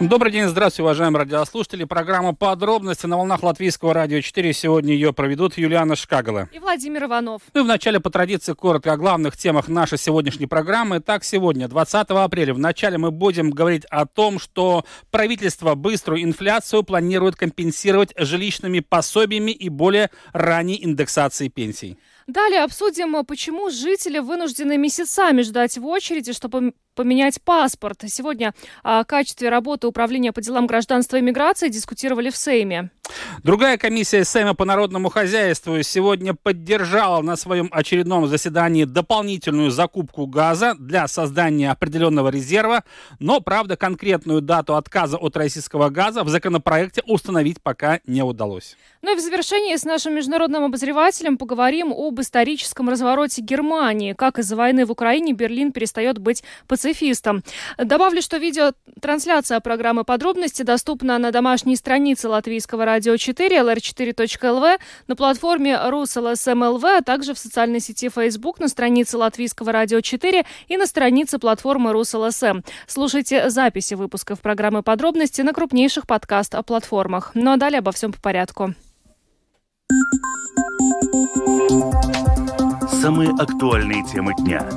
Добрый день, здравствуйте, уважаемые радиослушатели. Программа «Подробности» на волнах Латвийского радио 4. Сегодня ее проведут Юлиана Шкагала. И Владимир Иванов. Ну и вначале, по традиции, коротко о главных темах нашей сегодняшней программы. Так, сегодня, 20 апреля, вначале мы будем говорить о том, что правительство быструю инфляцию планирует компенсировать жилищными пособиями и более ранней индексацией пенсий. Далее обсудим, почему жители вынуждены месяцами ждать в очереди, чтобы поменять паспорт. Сегодня о качестве работы Управления по делам гражданства и миграции дискутировали в Сейме. Другая комиссия Сейма по народному хозяйству сегодня поддержала на своем очередном заседании дополнительную закупку газа для создания определенного резерва, но, правда, конкретную дату отказа от российского газа в законопроекте установить пока не удалось. Ну и в завершении с нашим международным обозревателем поговорим об историческом развороте Германии. Как из-за войны в Украине Берлин перестает быть пацифистом. Добавлю, что видеотрансляция программы «Подробности» доступна на домашней странице Латвийского радио 4, lr4.lv, на платформе RusLSMLV, а также в социальной сети Facebook, на странице Латвийского радио 4 и на странице платформы RusLSM. Слушайте записи выпусков программы «Подробности» на крупнейших подкаст-платформах. Ну а далее обо всем по порядку. Самые актуальные темы дня.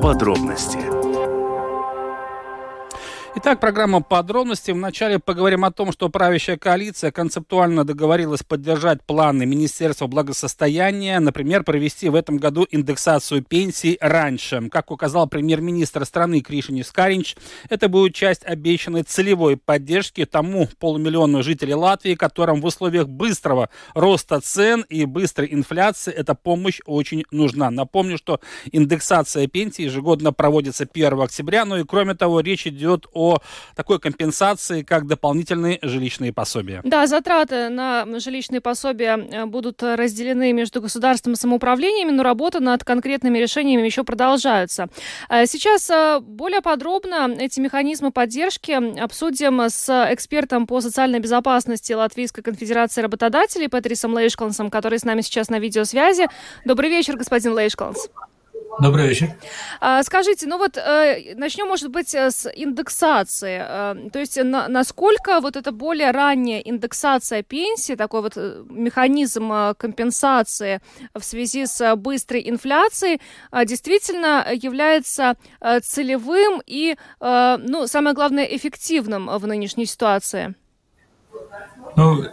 Подробности. Итак, программа подробностей. Вначале поговорим о том, что правящая коалиция концептуально договорилась поддержать планы Министерства благосостояния, например, провести в этом году индексацию пенсий раньше. Как указал премьер-министр страны Кришинис Каринч, это будет часть обещанной целевой поддержки тому полумиллиону жителей Латвии, которым в условиях быстрого роста цен и быстрой инфляции эта помощь очень нужна. Напомню, что индексация пенсий ежегодно проводится 1 октября, ну и кроме того, речь идет о о такой компенсации, как дополнительные жилищные пособия. Да, затраты на жилищные пособия э, будут разделены между государством и самоуправлениями, но работа над конкретными решениями еще продолжается. Э, сейчас э, более подробно эти механизмы поддержки обсудим с экспертом по социальной безопасности Латвийской конфедерации работодателей Патрисом Лейшклансом, который с нами сейчас на видеосвязи. Добрый вечер, господин Лейшкланс. Добрый вечер. А, скажите, ну вот э, начнем, может быть, э, с индексации. Э, то есть на, насколько вот эта более ранняя индексация пенсии, такой вот механизм компенсации в связи с быстрой инфляцией, действительно является целевым и, ну, самое главное, эффективным в нынешней ситуации? Ну,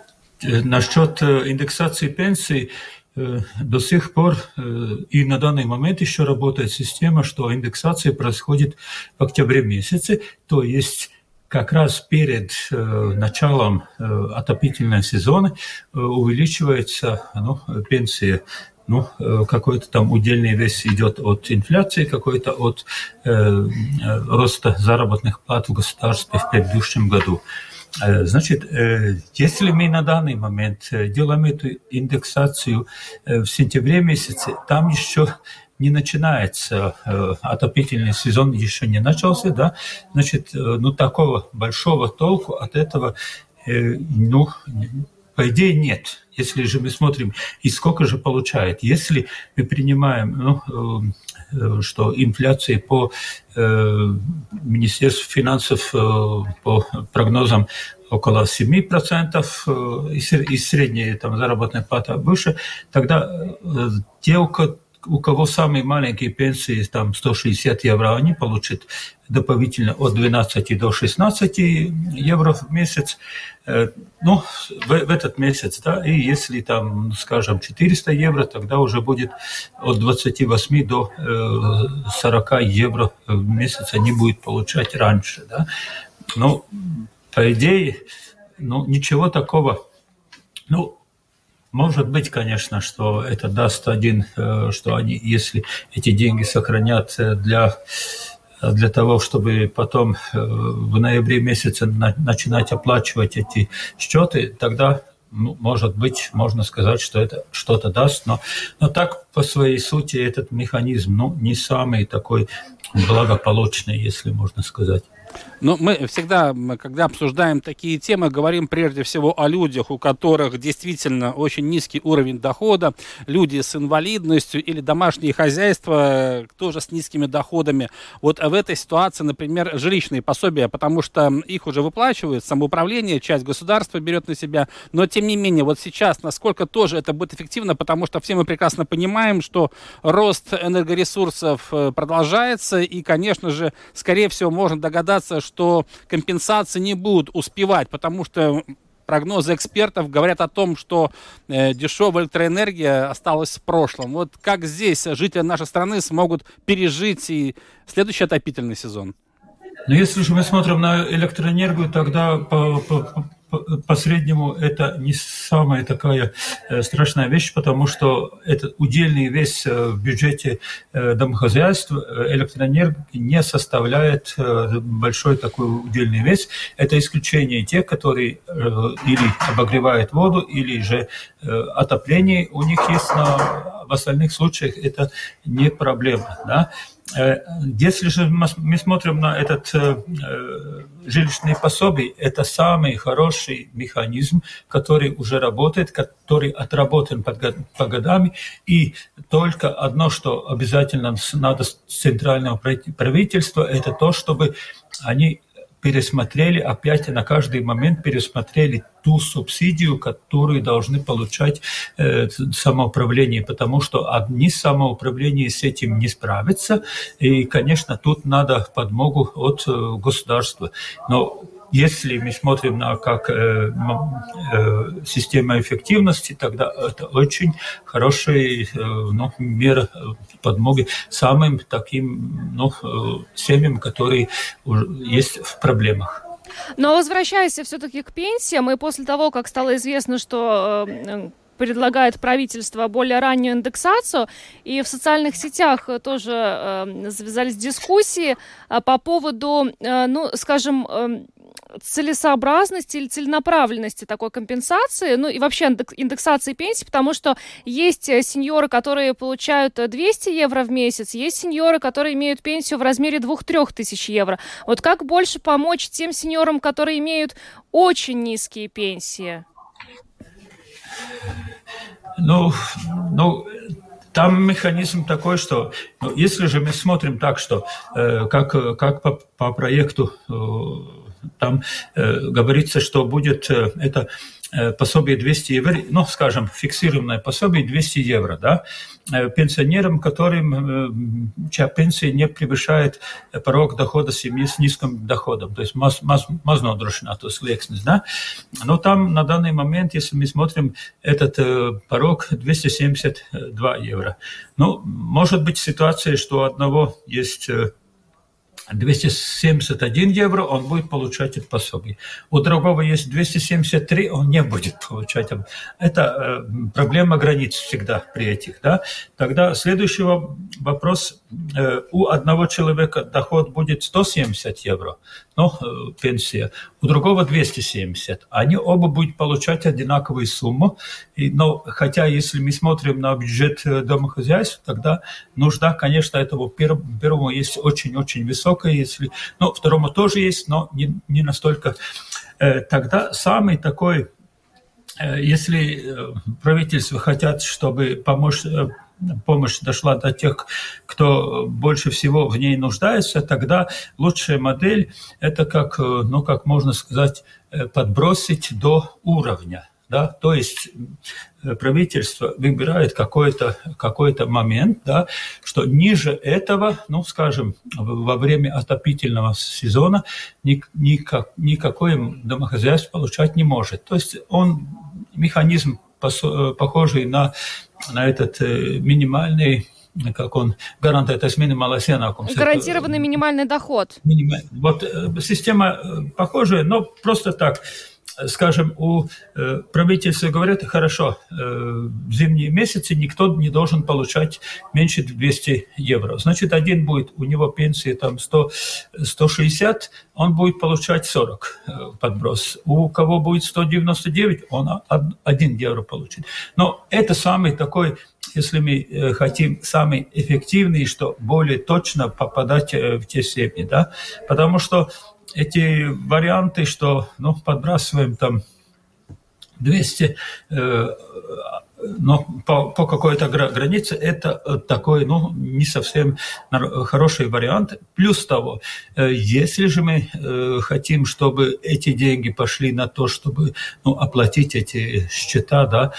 насчет индексации пенсий, до сих пор э, и на данный момент еще работает система, что индексация происходит в октябре месяце, то есть как раз перед э, началом отопительного сезона увеличивается ну, пенсия ну, какой-то там удельный вес идет от инфляции, какой-то от э, роста заработных плат в государстве в предыдущем году. Э, значит, если мы на данный момент делаем эту индексацию в сентябре месяце, там еще не начинается отопительный сезон, еще не начался, да, значит, ну, такого большого толку от этого, ну, по идее, нет. Если же мы смотрим, и сколько же получает, если мы принимаем, ну, что инфляция по э, Министерству финансов э, по прогнозам около 7%, э, и средняя там, заработная плата выше, тогда э, те, у кого самые маленькие пенсии, там 160 евро, они получат дополнительно от 12 до 16 евро в месяц. Э, ну, в, в этот месяц, да, и если там, скажем, 400 евро, тогда уже будет от 28 до 40 евро в месяц они будут получать раньше, да. Ну, по идее, ну, ничего такого, ну, может быть, конечно, что это даст один, э, что они, если эти деньги сохранят э, для для того, чтобы потом э, в ноябре месяце начинать оплачивать эти счеты, тогда, ну, может быть, можно сказать, что это что-то даст. Но, но так, по своей сути, этот механизм ну, не самый такой благополучный, если можно сказать. Но мы всегда, когда обсуждаем такие темы, говорим прежде всего о людях, у которых действительно очень низкий уровень дохода, люди с инвалидностью или домашние хозяйства тоже с низкими доходами. Вот в этой ситуации, например, жилищные пособия, потому что их уже выплачивают, самоуправление, часть государства берет на себя, но тем не менее, вот сейчас, насколько тоже это будет эффективно, потому что все мы прекрасно понимаем, что рост энергоресурсов э, продолжается, и, конечно же, скорее всего, можно догадаться, что компенсации не будут успевать, потому что прогнозы экспертов говорят о том, что э, дешевая электроэнергия осталась в прошлом. Вот как здесь жители нашей страны смогут пережить и следующий отопительный сезон? Но если же мы смотрим на электроэнергию, тогда по, по, по среднему это не самая такая э, страшная вещь, потому что это удельный вес э, в бюджете э, домохозяйств электроэнергии не составляет большой такой удельный вес. Это исключение тех, которые или обогревают воду, или же отопление у них есть, но в остальных случаях это не проблема. Да? Э, если же мы смотрим на этот э, э, жилищный пособие, это самый хороший механизм, который уже работает, который отработан по годами. И только одно, что обязательно надо с центрального правительства, это то, чтобы они пересмотрели, опять на каждый момент пересмотрели ту субсидию, которую должны получать э, самоуправление, потому что одни самоуправления с этим не справятся, и, конечно, тут надо подмогу от э, государства. Но если мы смотрим на как э, э, система эффективности, тогда это очень хорошая э, ну, мера подмоги самым таким ну, э, семьям, которые есть в проблемах. Но возвращаясь все-таки к пенсиям, и после того, как стало известно, что э, предлагает правительство более раннюю индексацию, и в социальных сетях тоже э, завязались дискуссии э, по поводу, э, ну, скажем, э, целесообразности или целенаправленности такой компенсации, ну и вообще индексации пенсий, потому что есть э, сеньоры, которые получают 200 евро в месяц, есть сеньоры, которые имеют пенсию в размере 2-3 тысяч евро. Вот как больше помочь тем сеньорам, которые имеют очень низкие пенсии? Ну, ну, там механизм такой, что ну, если же мы смотрим так, что э, как, как по, по проекту э, там э, говорится, что будет э, это э, пособие 200 евро, ну, скажем, фиксированное пособие 200 евро, да, пенсионерам, которым, чья пенсия не превышает порог дохода семьи с низким доходом, то есть маз, маз, мазнодрошена, то есть лексность, да. Но там на данный момент, если мы смотрим, этот порог 272 евро. Ну, может быть ситуация, что у одного есть 271 евро, он будет получать это пособие. У другого есть 273, он не будет получать. Это э, проблема границ всегда при этих. Да? Тогда следующий вопрос. Э, у одного человека доход будет 170 евро, ну, э, пенсия, у другого 270. Они оба будут получать одинаковую сумму. Но, хотя, если мы смотрим на бюджет домохозяйств, тогда нужда, конечно, этого первому есть очень-очень высокая высокая, если, ну, второму тоже есть, но не, не настолько. Э, тогда самый такой, э, если э, правительство хотят, чтобы помочь помощь дошла до тех, кто больше всего в ней нуждается, тогда лучшая модель – это как, ну, как можно сказать, подбросить до уровня. Да? То есть Э, правительство выбирает какой-то какой момент, да, что ниже этого, ну, скажем, во время отопительного сезона никак, никакое домохозяйство получать не может. То есть он механизм э, похожий на, на этот э, минимальный как он это минимальный иenākums. Гарантированный минимальный доход. Минималь... Вот система похожая, но просто так скажем, у э, правительства говорят, хорошо, э, в зимние месяцы никто не должен получать меньше 200 евро. Значит, один будет, у него пенсия там 100, 160, он будет получать 40 э, подброс. У кого будет 199, он 1 евро получит. Но это самый такой если мы хотим самый эффективный, что более точно попадать в те семьи, да, потому что эти варианты, что ну, подбрасываем там 200 э, но по, по какой-то границе это э, такой, ну, не совсем хороший вариант. Плюс того, э, если же мы э, хотим, чтобы эти деньги пошли на то, чтобы ну, оплатить эти счета, да,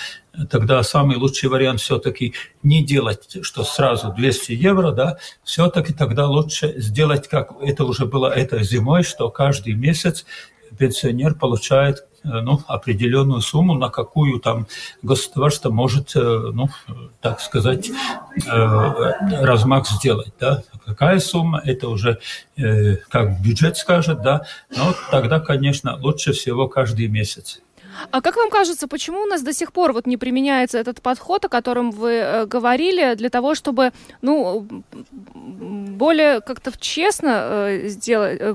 тогда самый лучший вариант все-таки не делать, что сразу 200 евро, да, все-таки тогда лучше сделать, как это уже было этой зимой, что каждый месяц пенсионер получает ну, определенную сумму, на какую там государство может, э, ну, так сказать, э, размах сделать. Да? Какая сумма, это уже как бюджет скажет, да, но тогда, конечно, лучше всего каждый месяц. А как вам кажется, почему у нас до сих пор вот не применяется этот подход, о котором вы э, говорили, для того, чтобы, ну, более как-то честно э, сделать, э,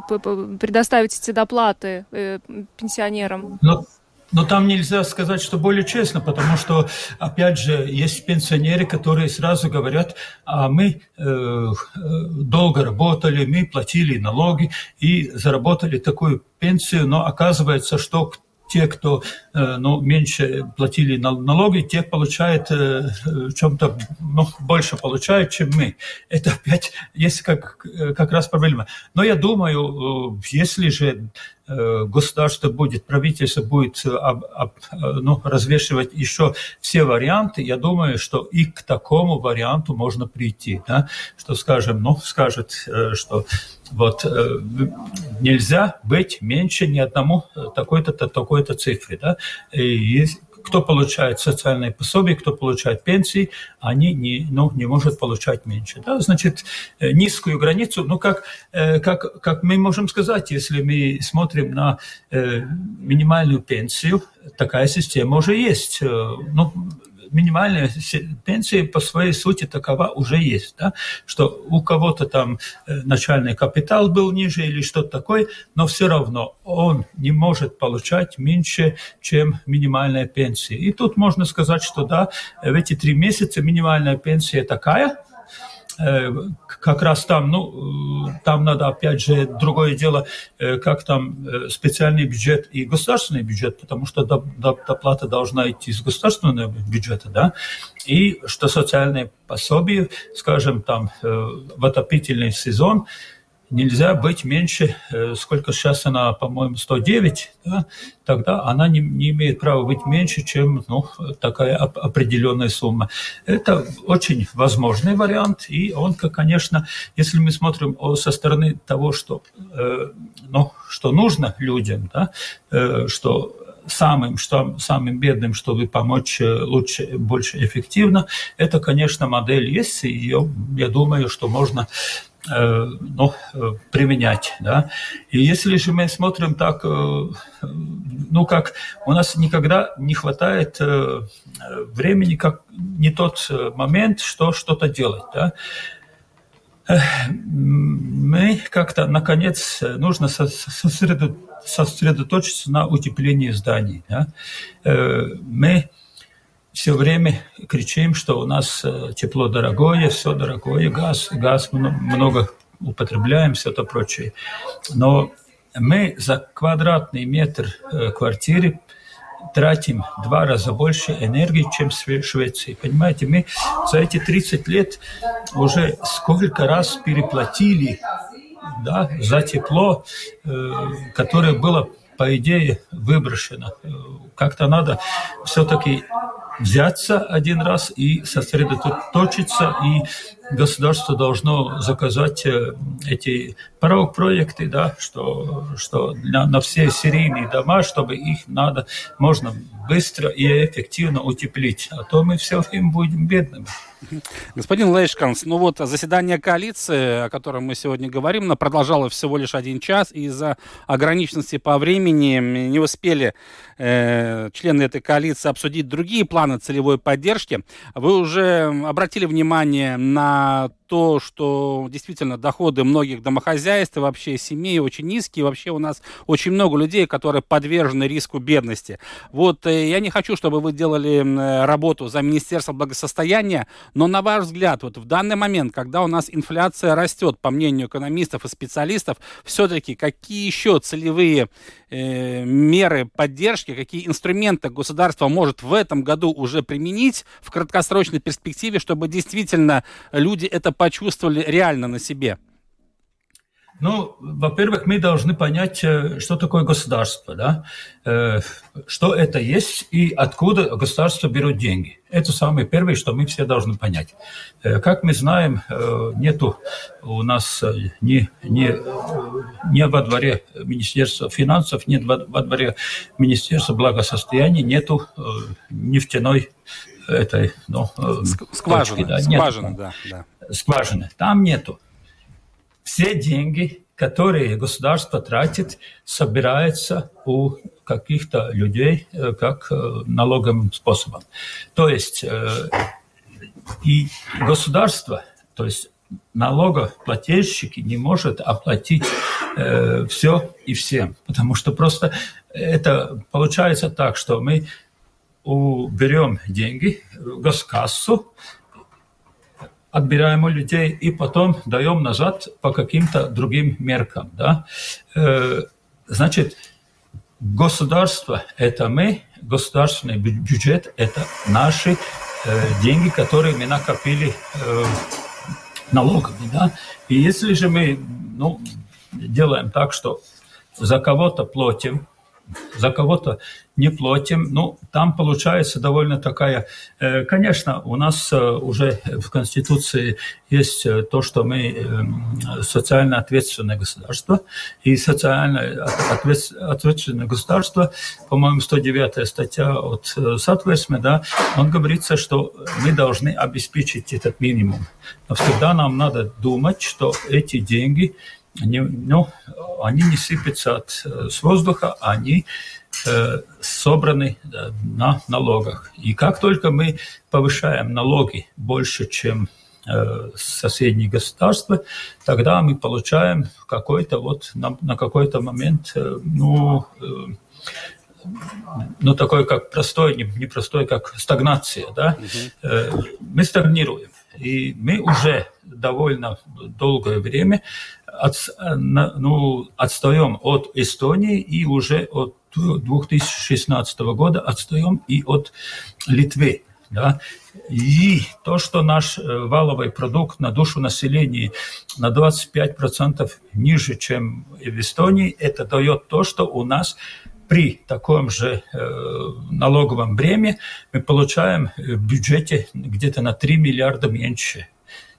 предоставить эти доплаты э, пенсионерам? Ну, но там нельзя сказать, что более честно, потому что, опять же, есть пенсионеры, которые сразу говорят, а мы э, долго работали, мы платили налоги и заработали такую пенсию, но оказывается, что те, кто э, ну, меньше платили налоги, те получают э, в чем-то ну, больше получают, чем мы. Это опять есть как, как раз проблема. Но я думаю, если же государство будет, правительство будет об, об, ну, развешивать еще все варианты, я думаю, что и к такому варианту можно прийти. Да? Что, скажем, ну, скажет, что вот э, нельзя быть меньше ни одному э, такой-то такой-то цифры, да. И кто получает социальные пособия, кто получает пенсии, они не, ну, не может получать меньше. Да? Значит, э, низкую границу, ну, как, как, как мы можем сказать, если мы смотрим на минимальную пенсию, такая система уже есть. Ну, минимальная пенсия по своей сути такова уже есть, да? что у кого-то там э, начальный капитал был ниже или что-то такое, но все равно он не может получать меньше, чем минимальная пенсия. И тут можно сказать, что да, в эти три месяца минимальная пенсия такая – как раз там, ну, э, там надо, опять же, другое дело, э, как там специальный бюджет и государственный бюджет, потому что доплата должна идти из государственного бюджета, да, и что социальные пособия, скажем, там, в отопительный сезон, нельзя быть меньше, э, сколько сейчас она, по-моему, 109, да, тогда она не, не имеет права быть меньше, чем ну, такая определенная сумма. Это очень возможный вариант, и он, конечно, если мы смотрим со стороны того, что, э, ну, что нужно людям, да, э, что самым, что, самым бедным, чтобы помочь лучше, больше эффективно, это, конечно, модель есть, и ее, я думаю, что можно Э, ну, э, применять. Да? И если же мы смотрим так, э, ну как у нас никогда не хватает времени, как не тот момент, что что-то делать. Да? Мы как-то, наконец, нужно сосредоточиться на утеплении зданий. Да? Мы все время кричим, что у нас э, тепло дорогое, все дорогое, газ, газ много употребляем, все это прочее. Но мы за квадратный метр э, квартиры тратим два раза больше энергии, чем в Швеции. Понимаете, мы за эти 30 лет уже сколько раз переплатили да, за тепло, э, которое было, по идее, выброшено. Как-то надо все-таки взяться один раз и сосредоточиться, и государство должно заказать э, эти проекты, да, что, что для, на все серийные дома, чтобы их надо, можно быстро и эффективно утеплить, а то мы все время будем бедными. Господин Лейшканс, ну вот заседание коалиции, о котором мы сегодня говорим, оно продолжалось всего лишь один час, и из-за ограниченности по времени не успели э, члены этой коалиции обсудить другие планы целевой поддержки. Вы уже обратили внимание на то, что действительно доходы многих домохозяйств и вообще семей очень низкие. Вообще у нас очень много людей, которые подвержены риску бедности. Вот э, я не хочу, чтобы вы делали работу за Министерство благосостояния, но на ваш взгляд, вот в данный момент, когда у нас инфляция растет, по мнению экономистов и специалистов, все-таки какие еще целевые э, меры поддержки, какие инструменты государство может в этом году уже применить в краткосрочной перспективе, чтобы действительно люди это почувствовали реально на себе? Ну, во-первых, мы должны понять, э, что такое государство, да? Э, что это есть и откуда государство берет деньги. Это самое первое, что мы все должны понять. Э, как мы знаем, нету у нас ни, ни, ни во дворе Министерства финансов, ни во дворе Министерства благосостояния нету нефтяной этой, ну, скважины, точки, да, скважины, да, да. Скважины. Там нету все деньги, которые государство тратит, собираются у каких-то людей э, как э, налоговым способом. То есть э, и государство, то есть налогоплательщики не может оплатить все и всем, потому что просто это получается так, что мы уберем деньги в госкассу, отбираем у людей и потом даем назад по каким-то другим меркам. Да? Э, значит, государство – это мы, государственный бюджет – это наши э, деньги, которые мы накопили э, налогами. Да? И если же мы ну, делаем так, что за кого-то платим, за кого-то не платим. Ну, там получается довольно такая... Э, конечно, у нас э, уже в Конституции есть э, то, что мы социально ответственное государство. И социально ответственное государство, по-моему, 109 статья от Сатвесме, да, он говорится, что мы должны обеспечить этот минимум. Но всегда нам надо думать, что эти деньги они, ну, они не сыпятся от, с воздуха, они Э, собраны на налогах. И как только мы повышаем налоги больше, чем э, соседние государства, тогда мы получаем какой-то вот на, на какой-то момент, э, ну, ну, такой как простой, не, не простой, как стагнация, да, угу. мы стагнируем. И мы уже довольно долгое время от, ну, отстаем от Эстонии и уже от 2016 года отстаем и от Литвы. Да? И то, что наш э, валовый продукт на душу населения на 25% ниже, чем в Эстонии, это дает то, что у нас при таком же э, налоговом бреме мы получаем в бюджете где-то на 3 миллиарда меньше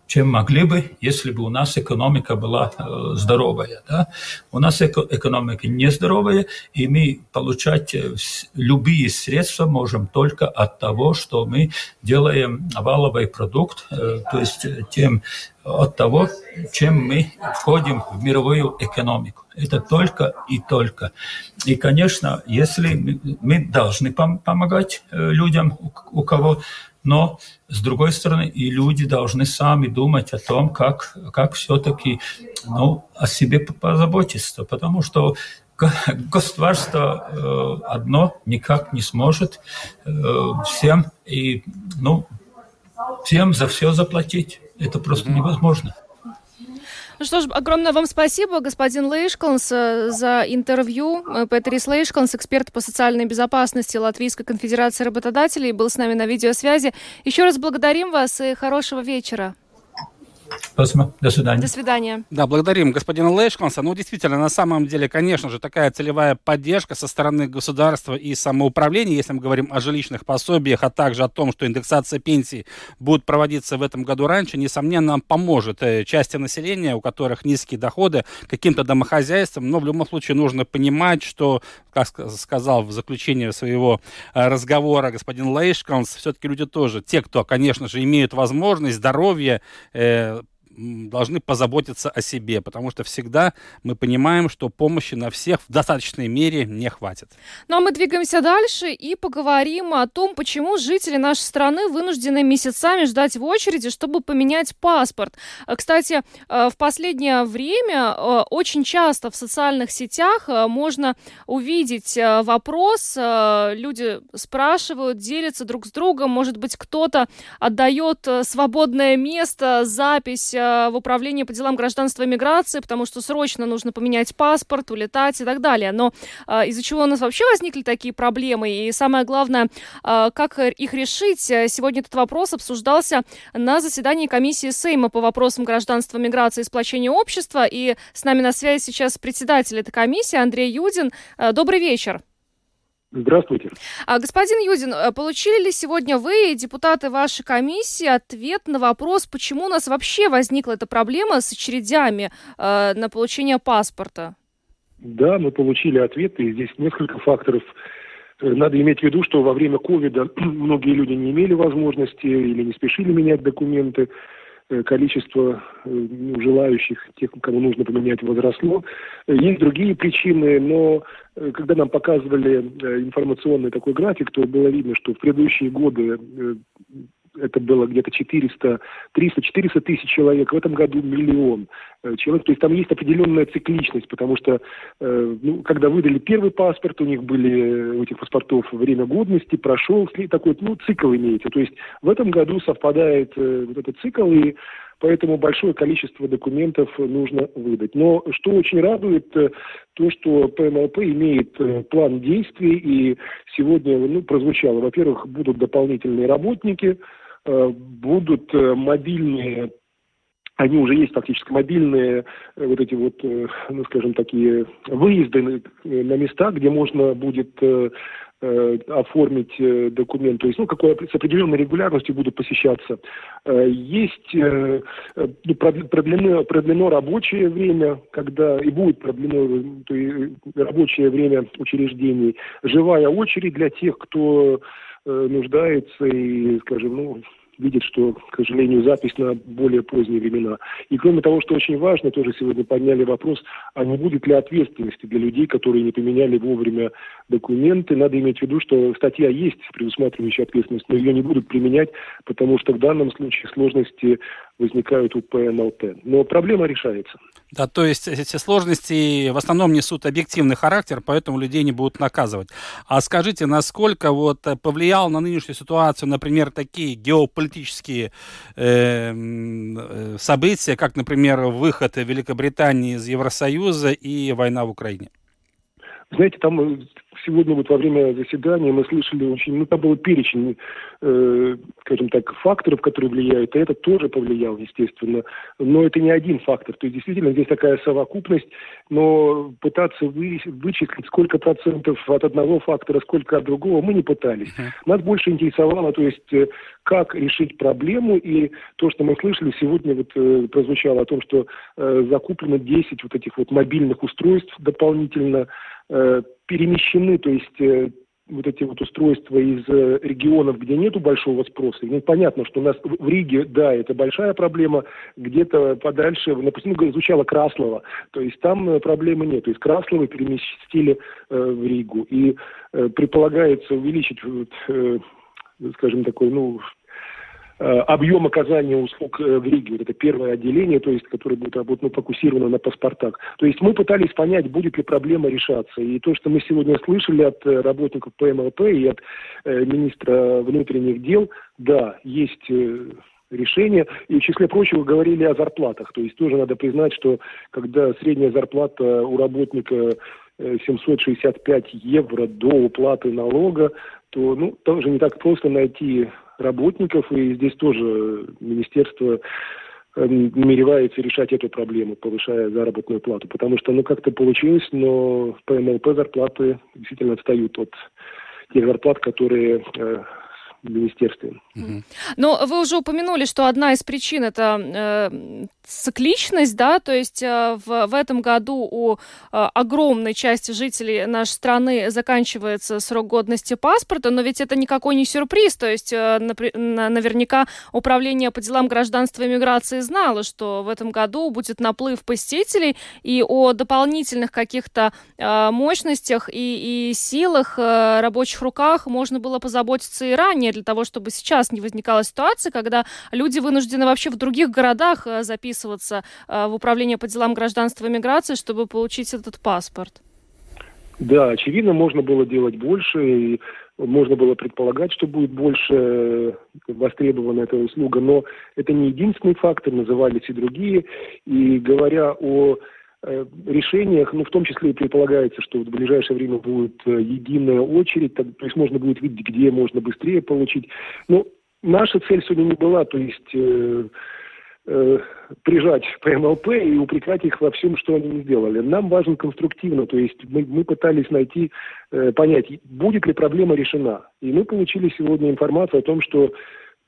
чем могли бы, если бы у нас экономика была э, здоровая. Да? У нас эко экономика нездоровая, и мы получать э, любые средства можем только от того, что мы делаем валовый продукт, э, то есть тем от того, чем мы входим в мировую экономику. Это только и только. И, конечно, если мы, должны пом помогать людям, у, у кого но, с другой стороны, и люди должны сами думать о том, как, как все-таки ну, о себе позаботиться, потому что государство э, одно никак не сможет э, всем и ну всем за все заплатить. Это просто невозможно. Ну что ж, огромное вам спасибо, господин Лейшкалнс, э, за интервью. Э, Петрис Лейшкалнс, эксперт по социальной безопасности Латвийской конфедерации работодателей, был с нами на видеосвязи. Еще раз благодарим вас и хорошего вечера. Спасибо. До свидания. До свидания. Да, благодарим господина Лешкланса. Ну, действительно, на самом деле, конечно же, такая целевая поддержка со стороны государства и самоуправления, если мы говорим о жилищных пособиях, а также о том, что индексация пенсий будет проводиться в этом году раньше, несомненно, поможет э, части населения, у которых низкие доходы, каким-то домохозяйствам. Но в любом случае нужно понимать, что, как сказал в заключении своего э, разговора господин Лейшканс, все-таки люди тоже, те, кто, конечно же, имеют возможность, здоровье, э, должны позаботиться о себе, потому что всегда мы понимаем, что помощи на всех в достаточной мере не хватит. Ну а мы двигаемся дальше и поговорим о том, почему жители нашей страны вынуждены месяцами ждать в очереди, чтобы поменять паспорт. Э, кстати, э, в последнее время э, очень часто в социальных сетях можно увидеть вопрос, люди спрашивают, делятся друг с другом, может быть, кто-то отдает свободное место, запись в управлении по делам гражданства и миграции, потому что срочно нужно поменять паспорт, улетать и так далее. Но из-за чего у нас вообще возникли такие проблемы? И самое главное, как их решить? Сегодня этот вопрос обсуждался на заседании комиссии Сейма по вопросам гражданства, миграции и сплочения общества. И с нами на связи сейчас председатель этой комиссии Андрей Юдин. Э, добрый вечер. Здравствуйте. А, господин Юдин, э, получили ли сегодня вы, депутаты вашей комиссии, ответ на вопрос, почему у нас вообще возникла эта проблема с очередями э, на получение паспорта? Да, мы получили ответ, и здесь несколько факторов. Э, надо иметь в виду, что во время ковида многие люди не имели возможности или не спешили менять документы. Э, количество э, ну, желающих, тех, кому нужно поменять, возросло. Есть другие причины, но когда нам показывали информационный такой график, то было видно, что в предыдущие годы это было где-то 400, 300-400 тысяч человек, в этом году миллион э, человек. То есть там есть определенная цикличность, потому что э, ну, когда выдали первый паспорт, у них были у этих паспортов время годности, прошел такой, ну, цикл имеется. То есть в этом году совпадает э, вот этот цикл, и поэтому большое количество документов нужно выдать. Но что очень радует, э, то, что ПМЛП имеет э, план действий, и сегодня ну, прозвучало, во-первых, будут дополнительные работники, Э, будут э, мобильные они уже есть фактически мобильные э, вот эти вот, ну, скажем, такие выезды на места, где можно будет оформить документ, то есть, ну, какой с определенной регулярностью будут посещаться. Есть ну, продлено, продлено рабочее время, когда и будет продлено то есть, рабочее время учреждений, живая очередь для тех, кто Э, нуждается и, скажем, ну, видит, что, к сожалению, запись на более поздние времена. И кроме того, что очень важно, тоже сегодня подняли вопрос, а не будет ли ответственности для людей, которые не поменяли вовремя документы. Надо иметь в виду, что статья есть, предусматривающая ответственность, но ее не будут применять, потому что в данном случае сложности возникают у ПНЛТ. Но проблема решается. Да, то есть эти сложности в основном несут объективный характер, поэтому людей не будут наказывать. А скажите, насколько вот повлиял на нынешнюю ситуацию, например, такие геополитические э, э, события, как, например, выход Великобритании из Евросоюза и война в Украине? Знаете, там э, сегодня вот во время заседания мы слышали очень, ну там был перечень, э, скажем так, факторов, которые влияют, и это тоже повлиял, естественно. Но это не один фактор. То есть действительно здесь такая совокупность, но пытаться вы, вычислить, сколько процентов от одного фактора, сколько от другого, мы не пытались. Нас больше интересовало, то есть э, как решить проблему, и то, что мы слышали сегодня, вот э, прозвучало о том, что э, закуплено 10 вот этих вот мобильных устройств дополнительно, э, перемещены, то есть э, вот эти вот устройства из э, регионов, где нету большого спроса. Ну, понятно, что у нас в Риге, да, это большая проблема, где-то подальше, допустим, звучало Краслова, то есть там э, проблемы нет. То есть Краслова переместили э, в Ригу. И э, предполагается увеличить, э, скажем, такой, ну, Э, объем оказания услуг э, в Риге. Вот это первое отделение, то есть, которое будет работать ну, фокусировано на паспортах. То есть мы пытались понять, будет ли проблема решаться. И то, что мы сегодня слышали от э, работников ПМЛП и от э, министра внутренних дел, да, есть э, решение. И в числе прочего говорили о зарплатах. То есть тоже надо признать, что когда средняя зарплата у работника 765 евро до уплаты налога, то ну, тоже не так просто найти работников, и здесь тоже министерство э, намеревается решать эту проблему, повышая заработную плату. Потому что, ну, как-то получилось, но в ПМЛП зарплаты действительно отстают от тех зарплат, которые э, министерстве. Но вы уже упомянули, что одна из причин это э, цикличность, да, то есть э, в, в этом году у э, огромной части жителей нашей страны заканчивается срок годности паспорта, но ведь это никакой не сюрприз, то есть э, напр- наверняка управление по делам гражданства и миграции знало, что в этом году будет наплыв посетителей, и о дополнительных каких-то э, мощностях и, и силах, э, рабочих руках можно было позаботиться и ранее, для того, чтобы сейчас не возникала ситуация, когда люди вынуждены вообще в других городах э, записываться э, в управление по делам гражданства и миграции, чтобы получить этот паспорт. Да, очевидно, можно было делать больше, и можно было предполагать, что будет больше э, востребована эта услуга, но это не единственный фактор, назывались и другие. И говоря о решениях, ну, в том числе и предполагается, что в ближайшее время будет э, единая очередь, то есть можно будет видеть, где можно быстрее получить. Но наша цель сегодня не была, то есть э, э, прижать ПМЛП и упрекать их во всем, что они не сделали. Нам важно конструктивно, то есть мы, мы пытались найти, э, понять, будет ли проблема решена. И мы получили сегодня информацию о том, что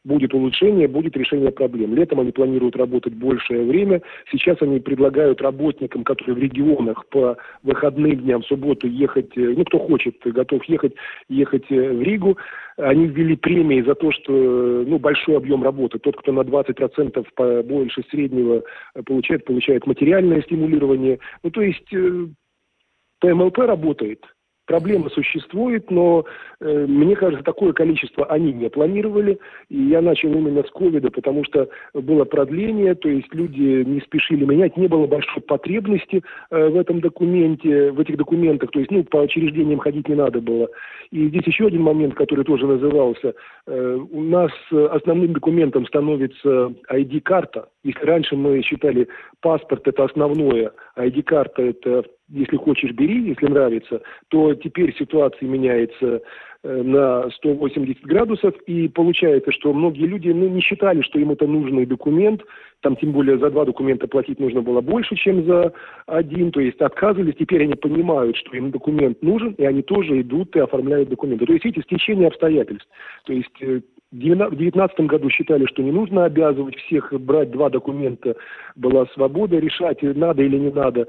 будет улучшение, будет решение проблем. Летом они планируют работать большее время. Сейчас они предлагают работникам, которые в регионах по выходным дням, в субботу ехать, э, ну, кто хочет, готов ехать, ехать э, в Ригу. Они ввели премии за то, что, э, ну, большой объем работы. Тот, кто на 20% больше среднего получает, получает материальное стимулирование. Ну, то есть ПМЛП работает – Проблема существует, но э, мне кажется, такое количество они не планировали. И я начал именно с ковида, потому что было продление, то есть люди не спешили менять, не было большой потребности э, в этом документе, в этих документах, то есть ну, по учреждениям ходить не надо было. И здесь еще один момент, который тоже назывался. Э, у нас основным документом становится ID-карта. Если раньше мы считали паспорт это основное, а ID-карта это если хочешь, бери, если нравится, то теперь ситуация меняется э, на 180 градусов, и получается, что многие люди ну, не считали, что им это нужный документ, там тем более за два документа платить нужно было больше, чем за один, то есть отказывались, теперь они понимают, что им документ нужен, и они тоже идут и оформляют документы. То есть, видите, стечение обстоятельств. То есть э, в 2019 году считали, что не нужно обязывать всех брать два документа, была свобода решать, надо или не надо.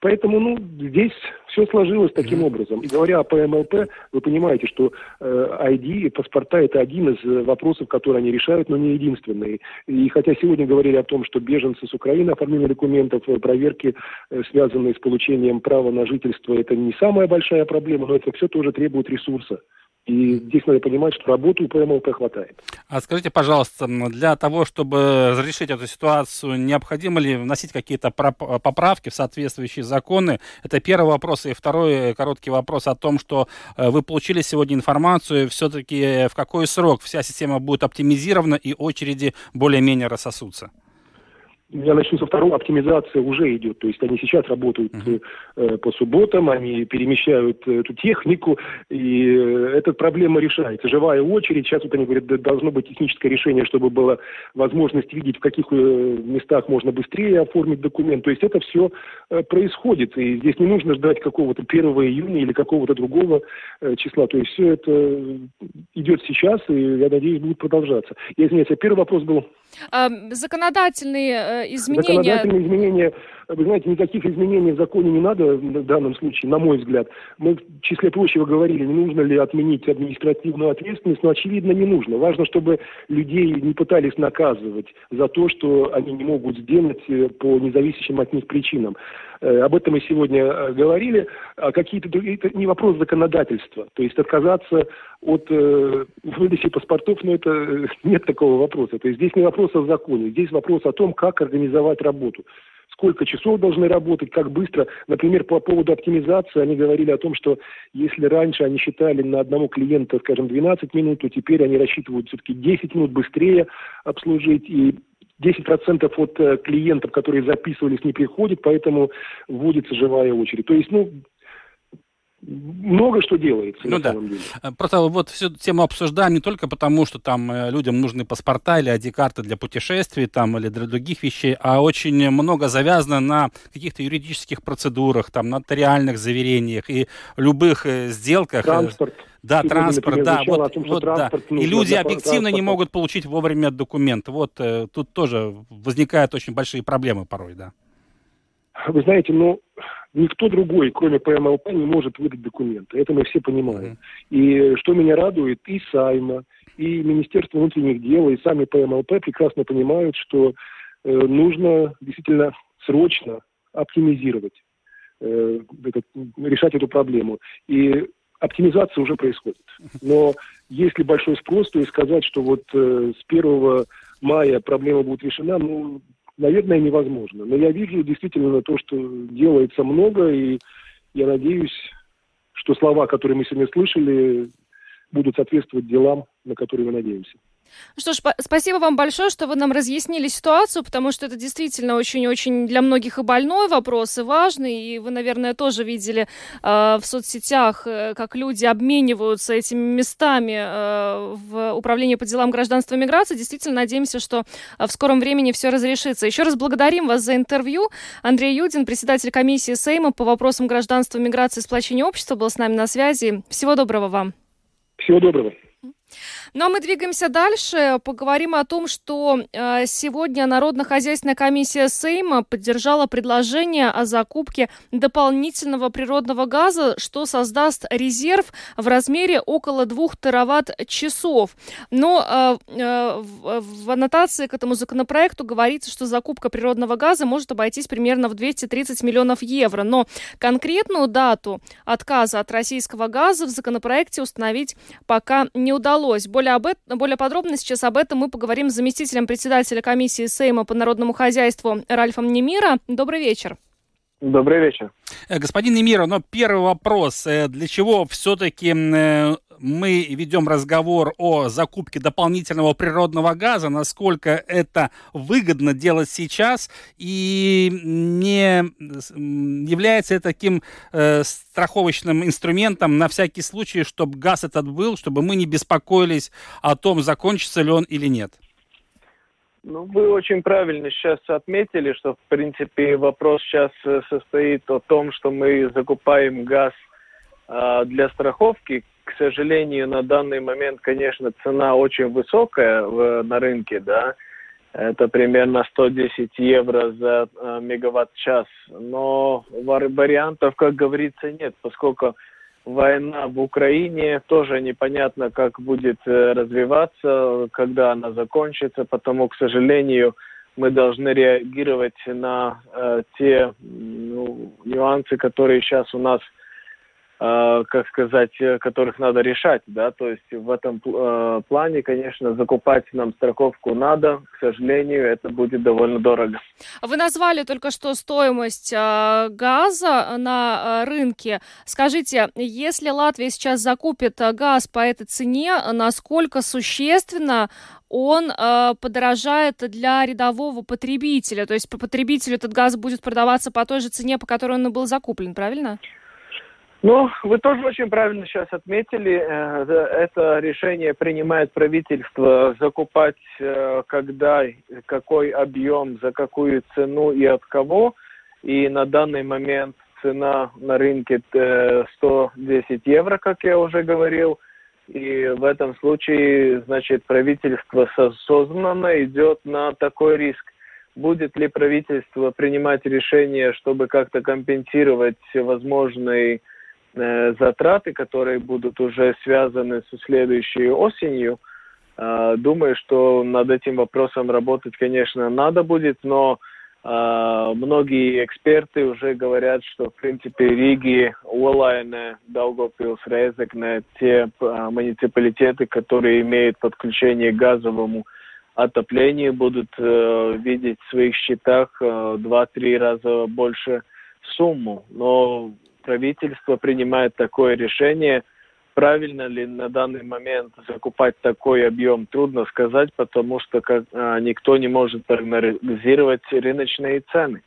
Поэтому, ну, здесь все сложилось таким образом. И говоря о ПМЛП, вы понимаете, что э, ID и паспорта – это один из э, вопросов, которые они решают, но не единственный. И хотя сегодня говорили о том, что беженцы с Украины, оформление документов, э, проверки, э, связанные с получением права на жительство, это не самая большая проблема, но это все тоже требует ресурса. И здесь надо понимать, что работы у ПМЛП хватает. А скажите, пожалуйста, для того, чтобы разрешить эту ситуацию, необходимо ли вносить какие-то поправки в соответствующие законы? Это первый вопрос. И второй короткий вопрос о том, что э, вы получили сегодня информацию, все-таки в какой срок вся система будет оптимизирована и очереди более-менее рассосутся? Я начну со второго, оптимизация уже идет. То есть они сейчас работают uh-huh. э, по субботам, они перемещают эту технику, и э, эта проблема решается. Живая очередь, сейчас вот они говорят, должно быть техническое решение, чтобы была возможность видеть, в каких э, местах можно быстрее оформить документ. То есть это все э, происходит, и здесь не нужно ждать какого-то 1 июня или какого-то другого э, числа. То есть все это идет сейчас, и я надеюсь, будет продолжаться. Я извиняюсь, а первый вопрос был... Законодательные Э, изменения... Законодательные изменения, вы знаете, никаких изменений в законе не надо в данном случае, на мой взгляд. Мы в числе прочего говорили, не нужно ли отменить административную ответственность, но очевидно не нужно. Важно, чтобы людей не пытались наказывать за то, что они не могут сделать э, по независящим от них причинам. Э, об этом мы сегодня говорили. А какие-то это не вопрос законодательства. То есть отказаться от э, выдачи паспортов, но это нет такого вопроса. То есть здесь не вопрос о законе, здесь вопрос о том, как организовать работу. Сколько часов должны работать, как быстро. Например, по поводу оптимизации они говорили о том, что если раньше они считали на одного клиента, скажем, 12 минут, то теперь они рассчитывают все-таки 10 минут быстрее обслужить и 10% от э, клиентов, которые записывались, не приходит, поэтому вводится живая очередь. То есть, ну, много что делается ну на да. самом деле. Э, просто вот всю тему обсуждаем не только потому, что там э, людям нужны паспорта или ID-карты для путешествий там, или для других вещей, а очень много завязано на каких-то юридических процедурах, там, нотариальных заверениях и любых э, сделках. Транспорт. Да, Сегодня, транспорт, например, да, вот, том, вот, да. И люди объективно не могут получить вовремя документ. Вот э, тут тоже возникают очень большие проблемы порой, да. Вы знаете, ну, никто другой, кроме ПМЛП, не может выдать документы. Это мы все понимаем. И что меня радует, и Сайма, и Министерство внутренних дел, и сами ПМЛП прекрасно понимают, что э, нужно действительно срочно оптимизировать, э, этот, решать эту проблему. И оптимизация уже происходит. Но если большой спрос, то и сказать, что вот э, с 1 мая проблема будет решена, ну, наверное, невозможно. Но я вижу действительно то, что делается много, и я надеюсь, что слова, которые мы сегодня слышали, будут соответствовать делам, на которые мы надеемся. Что ж, спа- спасибо вам большое, что вы нам разъяснили ситуацию, потому что это действительно очень-очень для многих и больной вопрос, и важный. И вы, наверное, тоже видели э, в соцсетях, э, как люди обмениваются этими местами э, в Управлении по делам гражданства и миграции. Действительно, надеемся, что э, в скором времени все разрешится. Еще раз благодарим вас за интервью. Андрей Юдин, председатель комиссии Сейма по вопросам гражданства, миграции и сплочения общества, был с нами на связи. Всего доброго вам. Всего доброго. Ну а мы двигаемся дальше. Поговорим о том, что э, сегодня Народно-хозяйственная комиссия Сейма поддержала предложение о закупке дополнительного природного газа, что создаст резерв в размере около 2 тераватт-часов. Но э, э, в, аннотации к этому законопроекту говорится, что закупка природного газа может обойтись примерно в 230 миллионов евро. Но конкретную дату отказа от российского газа в законопроекте установить пока не удалось. Более, об этом, более подробно сейчас об этом мы поговорим с заместителем председателя комиссии Сейма по народному хозяйству Ральфом Немира. Добрый вечер. Добрый вечер. Э, Господин Немира, но первый вопрос. Э, Для чего все-таки мы ведем разговор о закупке дополнительного природного газа, насколько это выгодно делать сейчас, и не является это таким э, страховочным инструментом на всякий случай, чтобы газ этот был, чтобы мы не беспокоились о том, закончится ли он или нет? Ну, вы очень правильно сейчас отметили, что, в принципе, вопрос сейчас э, состоит о том, что мы закупаем газ э, для страховки. К сожалению, на данный момент, конечно, цена очень высокая в, на рынке, да. Это примерно 110 евро за э, мегаватт-час. Но вар- вариантов, как говорится, нет, поскольку война в Украине тоже непонятно, как будет э, развиваться, когда она закончится, потому, к сожалению, мы должны реагировать на э, те ну, нюансы, которые сейчас у нас, э, как сказать, э, которых надо решать, да, то есть в этом э, плане, конечно, закупать нам страховку надо, к сожалению, это будет довольно дорого. Вы назвали только что стоимость э, газа на э, рынке. Скажите, если Латвия сейчас закупит э, газ по этой цене, насколько существенно он э, подорожает для рядового потребителя? То есть по потребителю этот газ будет продаваться по той же цене, по которой он был закуплен, правильно? Ну, вы тоже очень правильно сейчас отметили. э, Это решение принимает правительство закупать, э, когда, какой объем, за какую цену и от кого. И на данный момент цена на рынке э, 110 евро, как я уже говорил. И в этом случае, значит, правительство осознанно идет на такой риск. Будет ли правительство принимать решение, чтобы как-то компенсировать возможные э, затраты, которые будут уже связаны со следующей осенью. Э, думаю, что над этим вопросом работать, конечно, надо будет, но э, многие эксперты уже говорят, что, в принципе, Риги, Уолайне, Даугавпилс, Резекне, те э, муниципалитеты, которые имеют подключение к газовому отоплению, будут э, видеть в своих счетах э, 2-3 раза больше сумму. Но правительство принимает такое решение. Правильно ли на данный момент закупать такой объем, трудно сказать, потому что а, никто не может прогнозировать рыночные цены.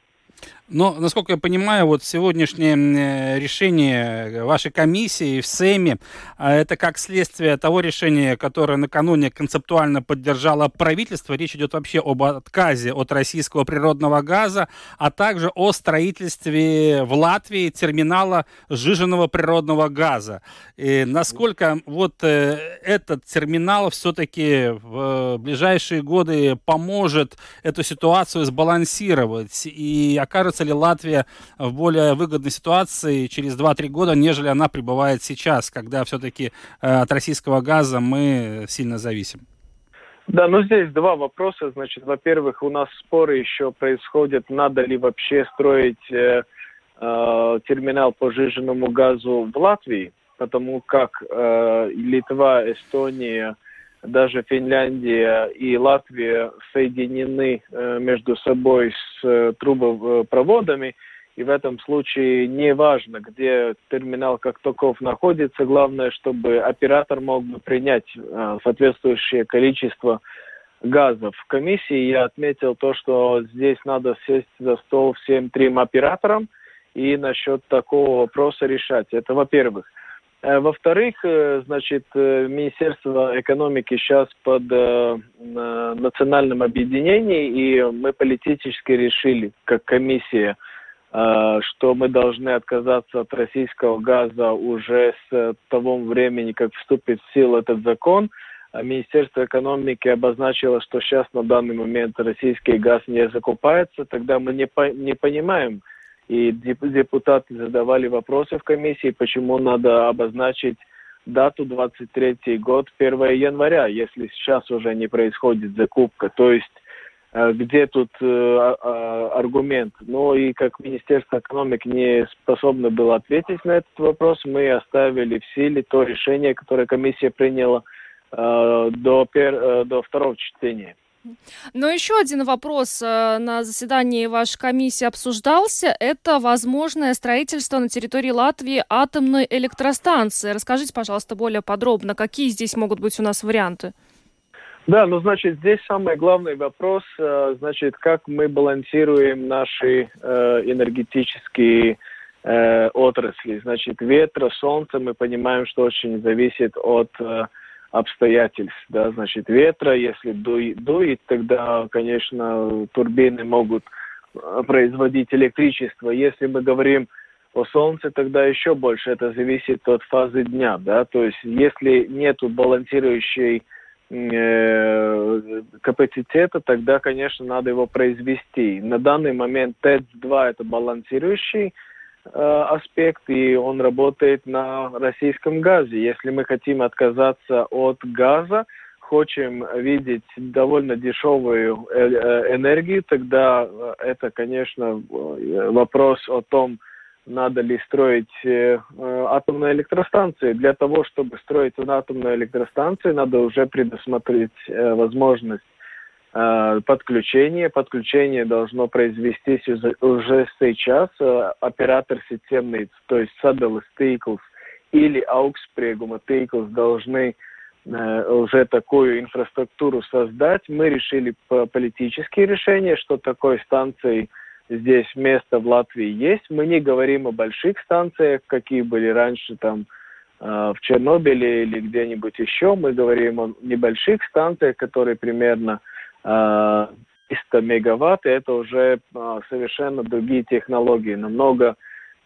Но, насколько я понимаю, вот сегодняшнее э, решение вашей комиссии в СЭМе, а это как следствие того решения, которое накануне концептуально поддержало правительство. Речь идет вообще об отказе от российского природного газа, а также о строительстве в Латвии терминала сжиженного природного газа. И насколько вот э, этот терминал все-таки в ближайшие годы поможет эту ситуацию сбалансировать и окажется окажется ли Латвия в более выгодной ситуации через 2-3 года, нежели она пребывает сейчас, когда все-таки э, от российского газа мы сильно зависим? Да, ну здесь два вопроса. Значит, во-первых, у нас споры еще происходят, надо ли вообще строить э, э, терминал по жиженному газу в Латвии, потому как э, Литва, Эстония, даже Финляндия и Латвия соединены э, между собой с э, трубопроводами, и в этом случае не важно, где терминал как таков находится, главное, чтобы оператор мог бы принять э, соответствующее количество газов. В комиссии я отметил то, что здесь надо сесть за стол всем трем операторам и насчет такого вопроса решать. Это во-первых. Э, во-вторых, э, значит, э, Министерство экономики сейчас под национальным объединением, и мы политически решили, как комиссия, что мы должны отказаться от российского газа уже с того времени, как вступит в силу этот закон. А Министерство экономики обозначило, что сейчас на данный момент российский газ не закупается. Тогда мы не, по не понимаем, и депутаты задавали вопросы в комиссии, почему надо обозначить дату 23 год 1 января, если сейчас уже не происходит закупка. То есть э, где тут э, а, а, аргумент. Ну и как Министерство экономики не способно было ответить на этот вопрос, мы оставили в силе то решение, которое комиссия приняла э, до, пер, до второго чтения. Но еще один вопрос э, на заседании вашей комиссии обсуждался. Это возможное строительство на территории Латвии атомной электростанции. Расскажите, пожалуйста, более подробно, какие здесь могут быть у нас варианты? Да, ну, значит, здесь самый главный вопрос, э, значит, как мы балансируем наши э, энергетические отрасли. Значит, ветра, солнца, мы понимаем, что очень зависит от обстоятельств, да, значит, ветра, если дует, дует, тогда, конечно, турбины могут э, производить электричество. Если мы говорим о солнце, тогда еще больше это зависит от фазы дня, да, то есть если нету балансирующей э, капацитета, тогда, конечно, надо его произвести. На данный момент ТЭЦ-2 это балансирующий аспект, и он работает на российском газе. Если мы хотим отказаться от газа, хотим видеть довольно дешевую э, э, энергию, тогда это, конечно, вопрос о том, надо ли строить атомные электростанции. Для того, чтобы строить атомную электростанцию, надо уже предусмотреть возможность Э, подключение. Подключение должно произвестись уже сейчас. Э, оператор системный, то есть Satellis Tīkls или Augsprieguma Tīkls должны э, уже такую инфраструктуру создать. Мы решили политические решения, что такой станции здесь место в Латвии есть. Мы не говорим о больших станциях, какие были раньше там в Чернобыле или где-нибудь еще. Мы говорим о небольших станциях, которые примерно 300 мегаватт, и это уже а, совершенно другие технологии, намного,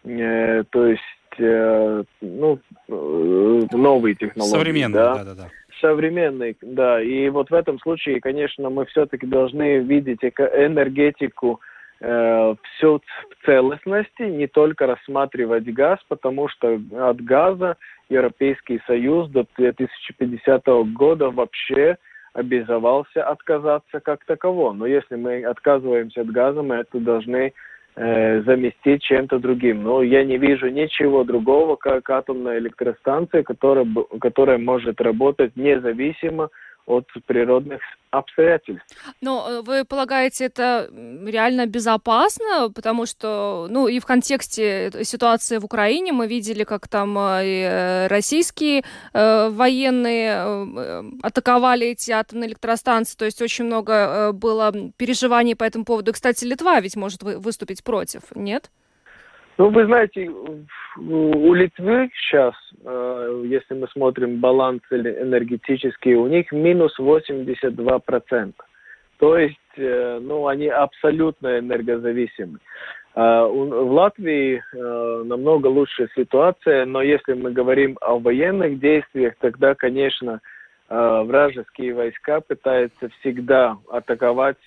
э, то есть, э, ну, э, новые технологии. Современные, да, да, да. Современные, да. И вот в этом случае, конечно, мы все-таки должны видеть энергетику э, все в целостности, не только рассматривать газ, потому что от газа Европейский Союз до 2050 года вообще обязывался отказаться как таково. Но если мы отказываемся от газа, мы это должны э, заместить чем-то другим. Но я не вижу ничего другого, как атомная электростанция, которая, которая может работать независимо от природных обстоятельств. Но э, вы полагаете, это реально безопасно? Потому что, ну, и в контексте ситуации в Украине мы видели, как там э, и российские э, военные э, атаковали эти атомные электростанции. То есть очень много было переживаний по этому поводу. Кстати, Литва ведь может выступить против, нет? Ну, вы знаете, у Литвы сейчас, э, если мы смотрим баланс энергетический, у них минус 82%. То есть, э, ну, они абсолютно энергозависимы. А в Латвии э, намного лучшая ситуация, но если мы говорим о военных действиях, тогда, конечно, вражеские войска пытаются всегда атаковать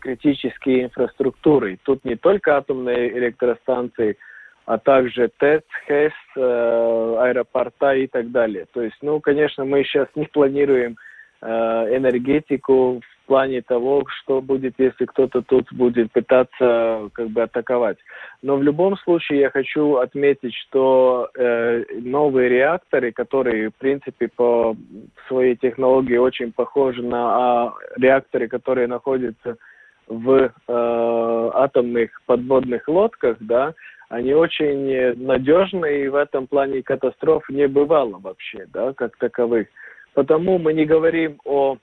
критические инфраструктуры. Тут не только атомные электростанции – а также ТЭЦ, ХЭС, э, аэропорта и так далее. То есть, ну, конечно, мы сейчас не планируем э, энергетику плане того, что будет, если кто-то тут будет пытаться как бы атаковать. Но в любом случае я хочу отметить, что э, новые реакторы, которые в принципе по своей технологии очень похожи на а, реакторы, которые находятся в э, атомных подводных лодках, да, они очень надежны, и в этом плане катастроф не бывало вообще, да, как таковых. Потому мы не говорим о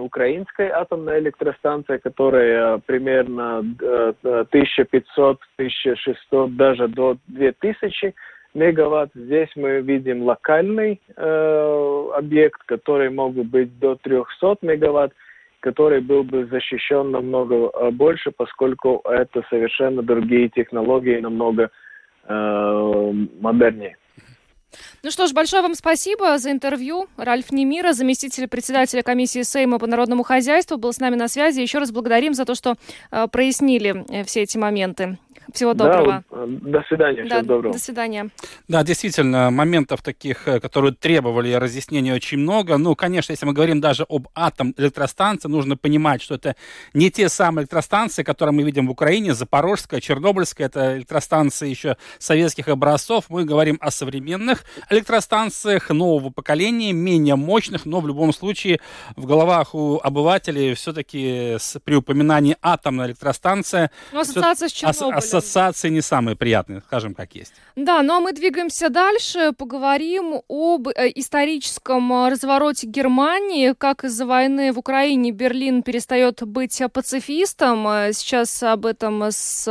украинской атомной электростанции, которая примерно 1500-1600, э, даже до 2000 мегаватт. Здесь мы видим локальный э, объект, который могут быть до 300 мегаватт который был бы защищен намного э, больше, поскольку это совершенно другие технологии, намного э, модернее. Ну что ж, большое вам спасибо за интервью. Ральф Немира, заместитель председателя комиссии Сейма по народному хозяйству, был с нами на связи. Еще раз благодарим за то, что э, прояснили э, все эти моменты. Всего доброго. Да, до свидания. Да, доброго. До свидания. Да, действительно, моментов таких, э, которые требовали разъяснения, очень много. Ну, конечно, если мы говорим даже об атом электростанции, нужно понимать, что это не те самые электростанции, которые мы видим в Украине, Запорожская, Чернобыльская, это электростанции еще советских образцов. Мы говорим о современных электростанциях нового поколения, менее мощных, но в любом случае в головах у обывателей все-таки при упоминании атомной электростанции... Ну, ассоциация с Чернобылем ассоциации не самые приятные, скажем, как есть. Да, ну а мы двигаемся дальше, поговорим об э, историческом э, развороте Германии, как из-за войны в Украине Берлин перестает быть пацифистом. Э, сейчас об этом с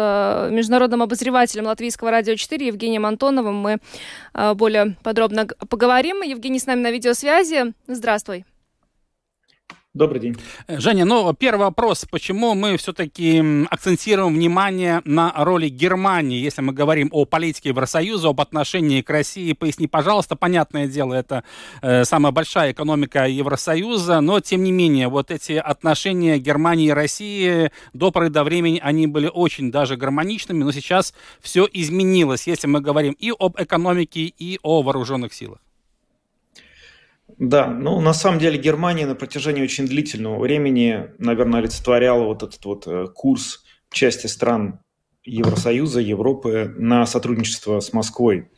международным обозревателем Латвийского радио 4 Евгением Антоновым мы более подробно поговорим. Евгений с нами на видеосвязи. Здравствуй. Добрый день. Э, Женя, ну, первый вопрос. Почему мы все-таки акцентируем внимание на роли Германии, если мы говорим о политике Евросоюза, об отношении к России? Поясни, пожалуйста. Понятное дело, это э, самая большая экономика Евросоюза, но, тем не менее, вот эти отношения Германии и России до поры до времени, они были очень даже гармоничными, но сейчас все изменилось, если мы говорим и об экономике, и о вооруженных силах. Да, ну на самом деле Германия на протяжении очень длительного времени, наверное, олицетворяла вот этот вот э, курс части стран Евросоюза, Европы на сотрудничество с Москвой.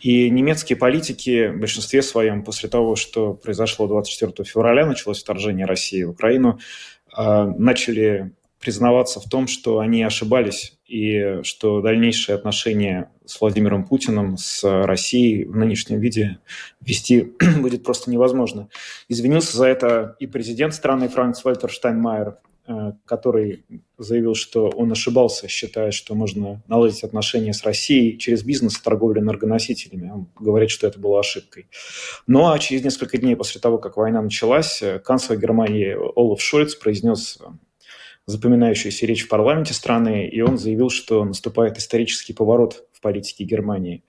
И немецкие политики в большинстве своем после того, что произошло 24 февраля, началось вторжение России в Украину, э, начали признаваться в том, что они ошибались и что дальнейшие отношения с Владимиром Путиным, с Россией в нынешнем виде вести будет просто невозможно. Извинился за это и президент страны Франц Вальтер Штайнмайер, э, который заявил, что он ошибался, считая, что можно наладить отношения с Россией через бизнес и торговлю энергоносителями. Он говорит, что это было ошибкой. Ну а через несколько дней после того, как война началась, э, канцлер Германии Олаф Шольц произнес запоминающуюся речь в парламенте страны, и он заявил, что наступает исторический поворот в политике Германии.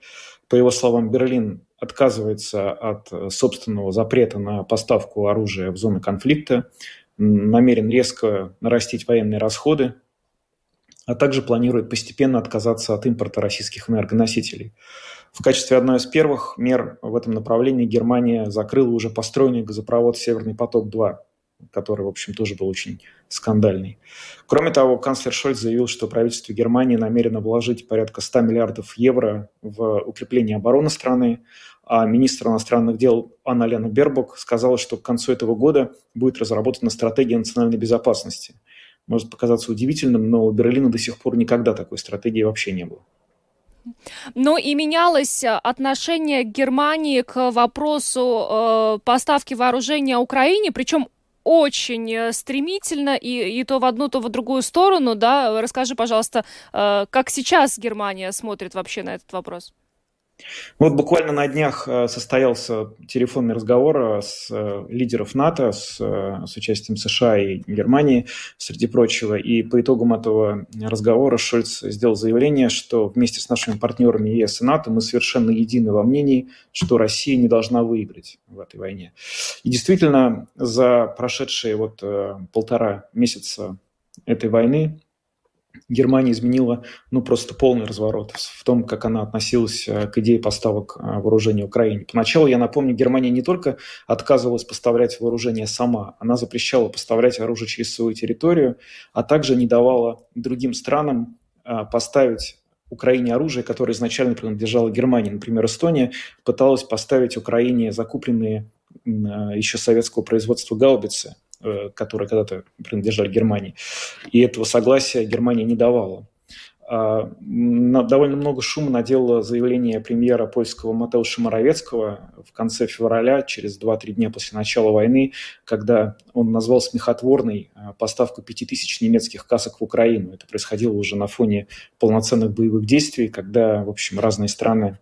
По его словам, Берлин отказывается от собственного запрета на поставку оружия в зоны конфликта, намерен резко нарастить военные расходы, а также планирует постепенно отказаться от импорта российских энергоносителей. В качестве одной из первых мер в этом направлении Германия закрыла уже построенный газопровод «Северный поток-2», который, в общем, тоже был очень скандальный. Кроме того, канцлер Шольц заявил, что правительство Германии намерено вложить порядка 100 миллиардов евро в укрепление обороны страны, а министр иностранных дел Анна Лена Бербок сказала, что к концу этого года будет разработана стратегия национальной безопасности. Может показаться удивительным, но у Берлина до сих пор никогда такой стратегии вообще не было. Ну и менялось э, отношение Германии к вопросу э, поставки вооружения Украине, причем очень э, стремительно и, и то в одну, то в другую сторону, да. Расскажи, пожалуйста, э, как сейчас Германия смотрит вообще на этот вопрос? Вот буквально на днях э, состоялся телефонный разговор э, с э, лидеров НАТО, с, с участием США и Германии, среди прочего. И по итогам этого разговора Шольц сделал заявление, что вместе с нашими партнерами ЕС и НАТО мы совершенно едины во мнении, что Россия не должна выиграть в этой войне. И действительно, за прошедшие вот полтора месяца этой войны Германия изменила ну, просто полный разворот в том, как она относилась э, к идее поставок э, вооружения Украине. Поначалу, я напомню, Германия не только отказывалась поставлять вооружение сама, она запрещала поставлять оружие через свою территорию, а также не давала другим странам э, поставить Украине оружие, которое изначально принадлежало Германии. Например, Эстония пыталась поставить Украине закупленные еще советского производства гаубицы – которые когда-то принадлежали Германии. И этого согласия Германия не давала. А, довольно много шума наделало заявление премьера польского Матеуша Моровецкого в конце февраля, через 2-3 дня после начала войны, когда он назвал смехотворной а, поставку 5000 немецких касок в Украину. Это происходило уже на фоне полноценных боевых действий, когда, в общем, разные страны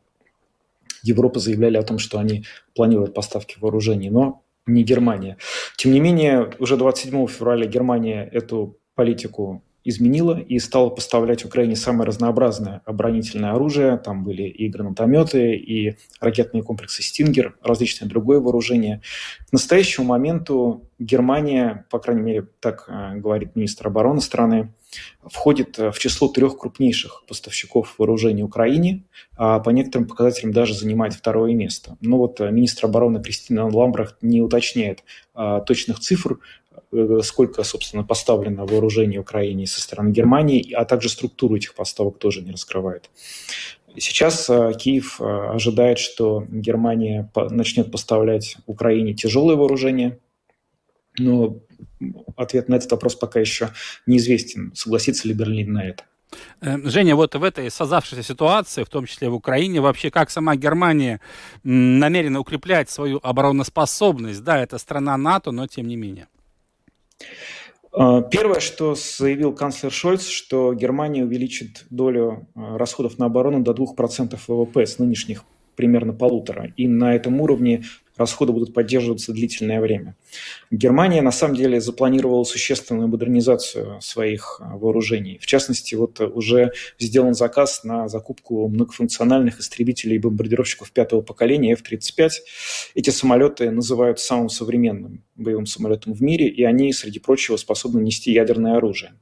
Европы заявляли о том, что они планируют поставки вооружений. Но не Германия. Тем не менее, уже 27 февраля Германия эту политику изменила и стала поставлять Украине самое разнообразное оборонительное оружие. Там были и гранатометы, и ракетные комплексы «Стингер», различное другое вооружение. К настоящему моменту Германия, по крайней мере, так э, говорит министр обороны страны, входит э, в число трех крупнейших поставщиков вооружений Украине, а по некоторым показателям даже занимает второе место. Но вот э, министр обороны Кристина Ламбрахт не уточняет точных цифр, сколько, собственно, поставлено вооружений Украине со стороны Германии, а также структуру этих поставок тоже не раскрывает. Сейчас э, Киев э, ожидает, что Германия начнет поставлять Украине тяжелое вооружение, но ответ на этот вопрос пока еще неизвестен. Согласится ли Берлин на это? Женя, вот в этой создавшейся ситуации, в том числе в Украине, вообще как сама Германия намерена укреплять свою обороноспособность? Да, это страна НАТО, но тем не менее. А, первое, что заявил канцлер Шольц, что Германия увеличит долю а, расходов на оборону до 2% ВВП с нынешних примерно полутора. И на этом уровне расходы будут поддерживаться длительное время. Германия, на самом деле, запланировала существенную модернизацию своих а, вооружений. В частности, вот уже сделан заказ на закупку многофункциональных истребителей и бомбардировщиков пятого поколения F-35. Эти самолеты называют самым современным боевым самолетом в мире, и они, среди прочего, способны нести ядерное оружие.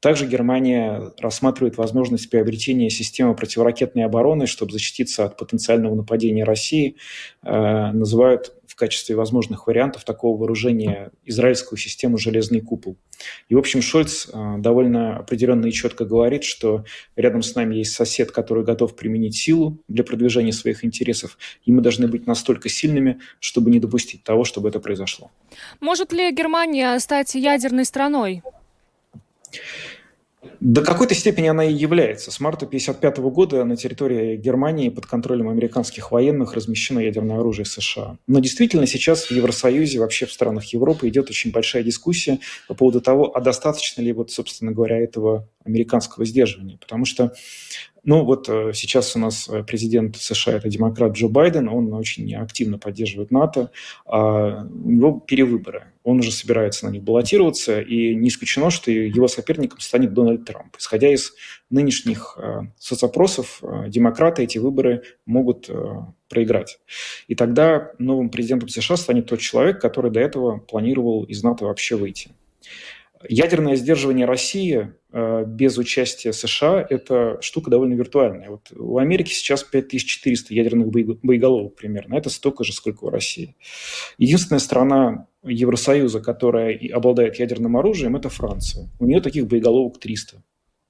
Также Германия рассматривает возможность приобретения системы противоракетной обороны, чтобы защититься от потенциального нападения России. Э, называют в качестве возможных вариантов такого вооружения израильскую систему «Железный купол». И, в общем, Шольц э, довольно определенно и четко говорит, что рядом с нами есть сосед, который готов применить силу для продвижения своих интересов, и мы должны быть настолько сильными, чтобы не допустить того, чтобы это произошло. Может ли Германия стать ядерной страной? До какой-то степени она и является. С марта 1955 года на территории Германии под контролем американских военных размещено ядерное оружие США. Но действительно сейчас в Евросоюзе, вообще в странах Европы идет очень большая дискуссия по поводу того, а достаточно ли, вот, собственно говоря, этого американского сдерживания. Потому что ну вот э, сейчас у нас э, президент США это демократ Джо Байден, он очень активно поддерживает НАТО, а у него перевыборы. Он уже собирается на них баллотироваться, и не исключено, что его соперником станет Дональд Трамп. Исходя из нынешних э, соцопросов, демократы эти выборы могут проиграть. И тогда новым президентом США станет тот человек, который до этого планировал из НАТО вообще выйти. Ядерное сдерживание России э, без участия США – это штука довольно виртуальная. Вот у Америки сейчас 5400 ядерных боеголовок примерно. Это столько же, сколько у России. Единственная страна Евросоюза, которая обладает ядерным оружием, это Франция. У нее таких боеголовок 300.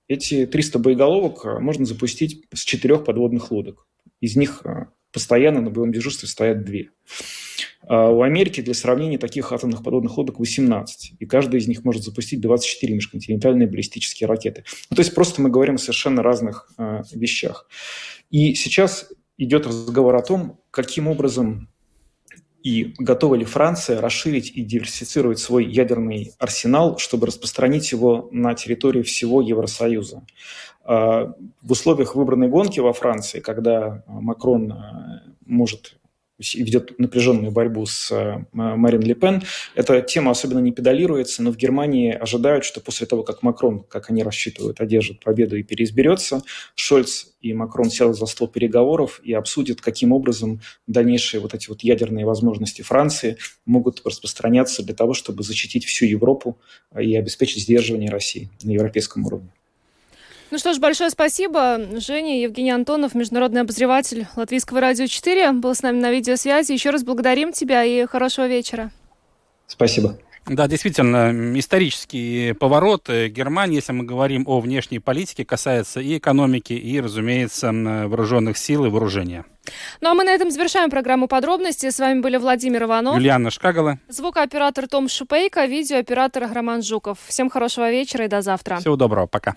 Эти 300 боеголовок э, можно запустить с четырех подводных лодок. Из них э, постоянно на боевом дежурстве стоят две. А у Америки для сравнения таких атомных подводных лодок 18, и каждая из них может запустить 24 межконтинентальные баллистические ракеты. Ну, то есть просто мы говорим о совершенно разных э, вещах. И сейчас идет разговор о том, каким образом и готова ли Франция расширить и диверсифицировать свой ядерный арсенал, чтобы распространить его на территории всего Евросоюза. А, в условиях выбранной гонки во Франции, когда Макрон э, ведет напряженную борьбу с э, Марин Ле Пен. Эта тема особенно не педалируется, но в Германии ожидают, что после того, как Макрон, как они рассчитывают, одержит победу и переизберется, Шольц и Макрон сядут за стол переговоров и обсудят, каким образом дальнейшие вот эти вот ядерные возможности Франции могут распространяться для того, чтобы защитить всю Европу и обеспечить сдерживание России на европейском уровне. Ну что ж, большое спасибо. Женя, Евгений Антонов, международный обозреватель Латвийского радио 4, был с нами на видеосвязи. Еще раз благодарим тебя и хорошего вечера. Спасибо. Да, действительно, исторический поворот Германии, если мы говорим о внешней политике, касается и экономики, и, разумеется, вооруженных сил и вооружения. Ну а мы на этом завершаем программу подробности. С вами были Владимир Иванов, Юлиана Шкагала, звукооператор Том Шупейко, видеооператор Роман Жуков. Всем хорошего вечера и до завтра. Всего доброго, пока.